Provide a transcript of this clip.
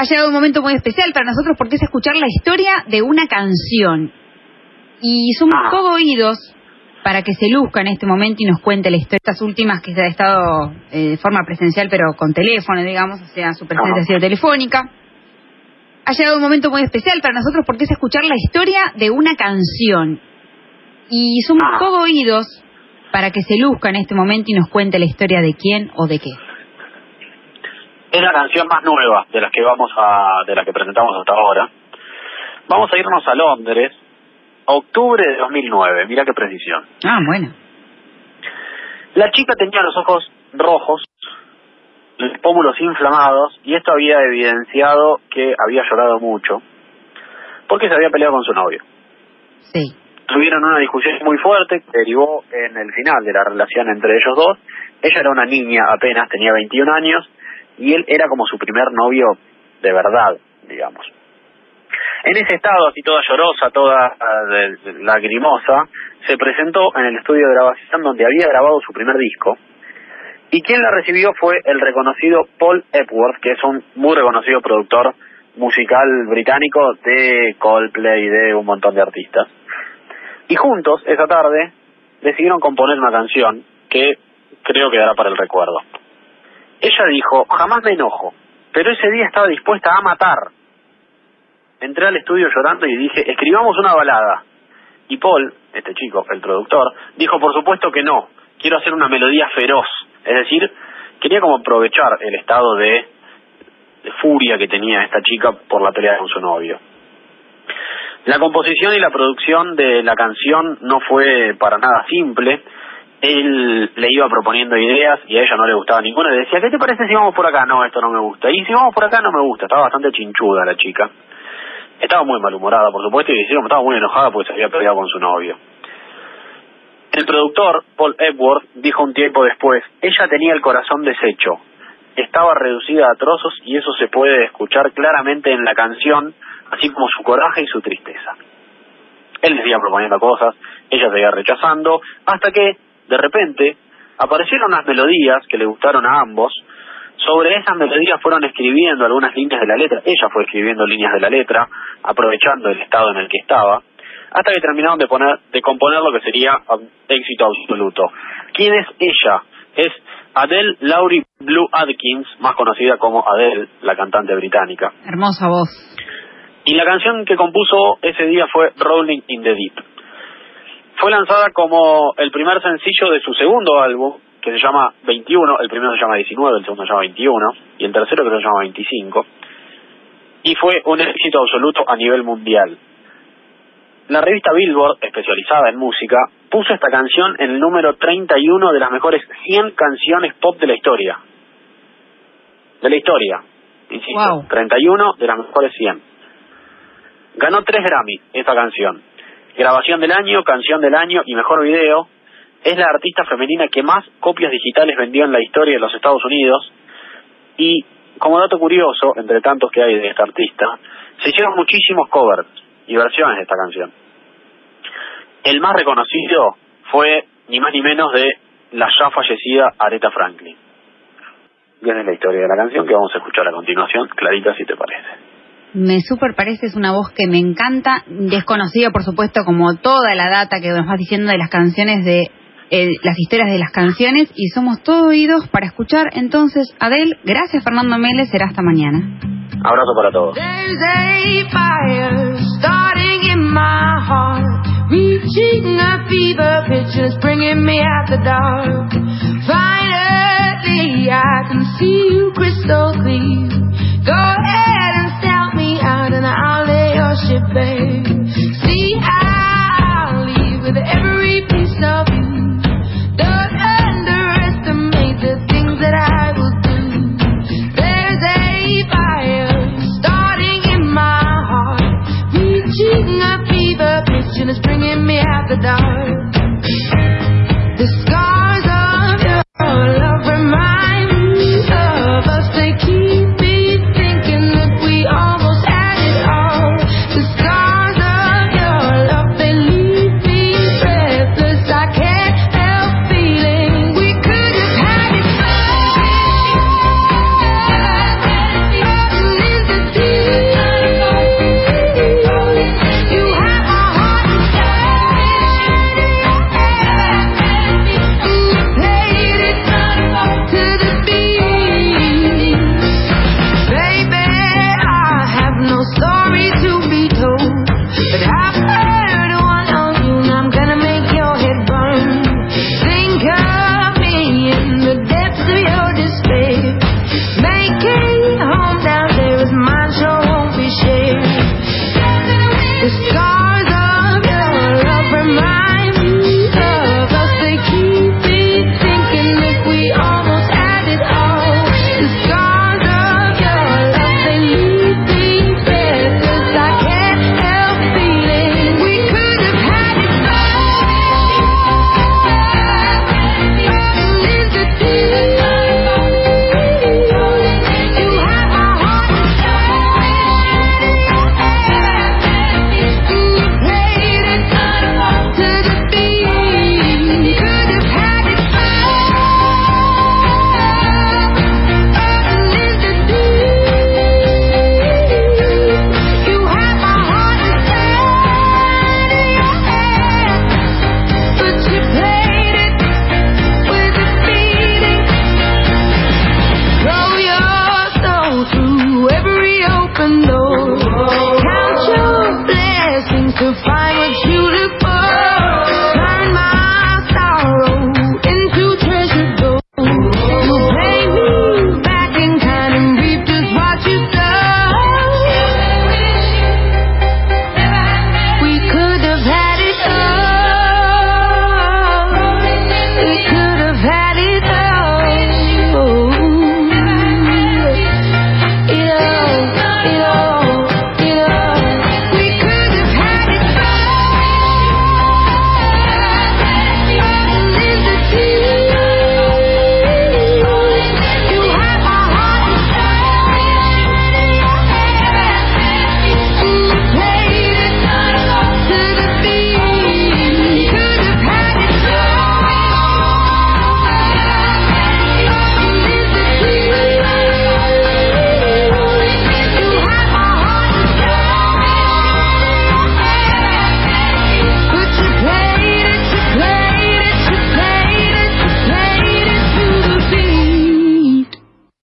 Ha llegado un momento muy especial para nosotros porque es escuchar la historia de una canción. Y somos Ah. todo oídos para que se luzca en este momento y nos cuente la historia. Estas últimas que se ha estado eh, de forma presencial, pero con teléfono, digamos, o sea, su presencia ha sido telefónica. Ha llegado un momento muy especial para nosotros porque es escuchar la historia de una canción. Y somos Ah. todo oídos para que se luzca en este momento y nos cuente la historia de quién o de qué. Es la canción más nueva de las que vamos a, de las que presentamos hasta ahora. Vamos a irnos a Londres, octubre de 2009. Mira qué precisión. Ah, bueno. La chica tenía los ojos rojos, los pómulos inflamados, y esto había evidenciado que había llorado mucho, porque se había peleado con su novio. Sí. Tuvieron una discusión muy fuerte que derivó en el final de la relación entre ellos dos. Ella era una niña apenas, tenía 21 años, y él era como su primer novio de verdad, digamos. En ese estado, así toda llorosa, toda de- lagrimosa, se presentó en el estudio de grabación donde había grabado su primer disco. Y quien la recibió fue el reconocido Paul Epworth, que es un muy reconocido productor musical británico de Coldplay y de un montón de artistas. Y juntos, esa tarde, decidieron componer una canción que creo quedará para el recuerdo. Ella dijo, jamás me enojo, pero ese día estaba dispuesta a matar. Entré al estudio llorando y dije, escribamos una balada. Y Paul, este chico, el productor, dijo, por supuesto que no, quiero hacer una melodía feroz. Es decir, quería como aprovechar el estado de, furia que tenía esta chica por la pelea con su novio. La composición y la producción de la canción no fue para nada simple. Él le iba proponiendo ideas y a ella no le gustaba ninguna. Le decía, ¿qué te parece si vamos por acá? No, esto no me gusta. Y si vamos por acá no me gusta. Estaba bastante chinchuda la chica. Estaba muy malhumorada, por supuesto, y decíamos, estaba muy enojada porque se había peleado con su novio. El productor, Paul Epworth, dijo un tiempo después, ella tenía el corazón deshecho. Estaba reducida a trozos y eso se puede escuchar claramente en la canción, así como su coraje y su tristeza. Él le seguía proponiendo cosas, ella seguía rechazando, hasta que, de repente, aparecieron unas melodías que le gustaron a ambos. Sobre esas melodías fueron escribiendo algunas líneas de la letra. Ella fue escribiendo líneas de la letra, aprovechando el estado en el que estaba, hasta que terminaron de poner, de componer lo que sería éxito absoluto. ¿Quién es ella? Es Adele Laurie Blue Adkins, más conocida como Adele, la cantante británica. Hermosa voz. Y la canción que compuso ese día fue Rolling in the Deep. Fue lanzada como el primer sencillo de su segundo álbum, que se llama 21, el primero se llama 19, el segundo se llama 21, y el tercero que se llama 25, y fue un éxito absoluto a nivel mundial. La revista Billboard, especializada en música, puso esta canción en el número 31 de las mejores 100 canciones pop de la historia. De la historia, insisto, Wow. 31 de las mejores 100. Ganó tres Grammy esta canción. Grabación del año, canción del año y mejor video. Es la artista femenina que más copias digitales vendió en la historia de los Estados Unidos. Y como dato curioso, entre tantos que hay de esta artista, se hicieron muchísimos covers y versiones de esta canción. El más reconocido fue ni más ni menos de la ya fallecida Aretha Franklin. Viene la historia de la canción que vamos a escuchar a continuación, Clarita, si te parece. Me super parece, es una voz que me encanta, desconocida por supuesto como toda la data que nos vas diciendo de las canciones de eh, las historias de las canciones y somos todo oídos para escuchar entonces Adele, gracias Fernando Meles, será hasta mañana. Abrazo para todos. I can see you crystal clear. birthday.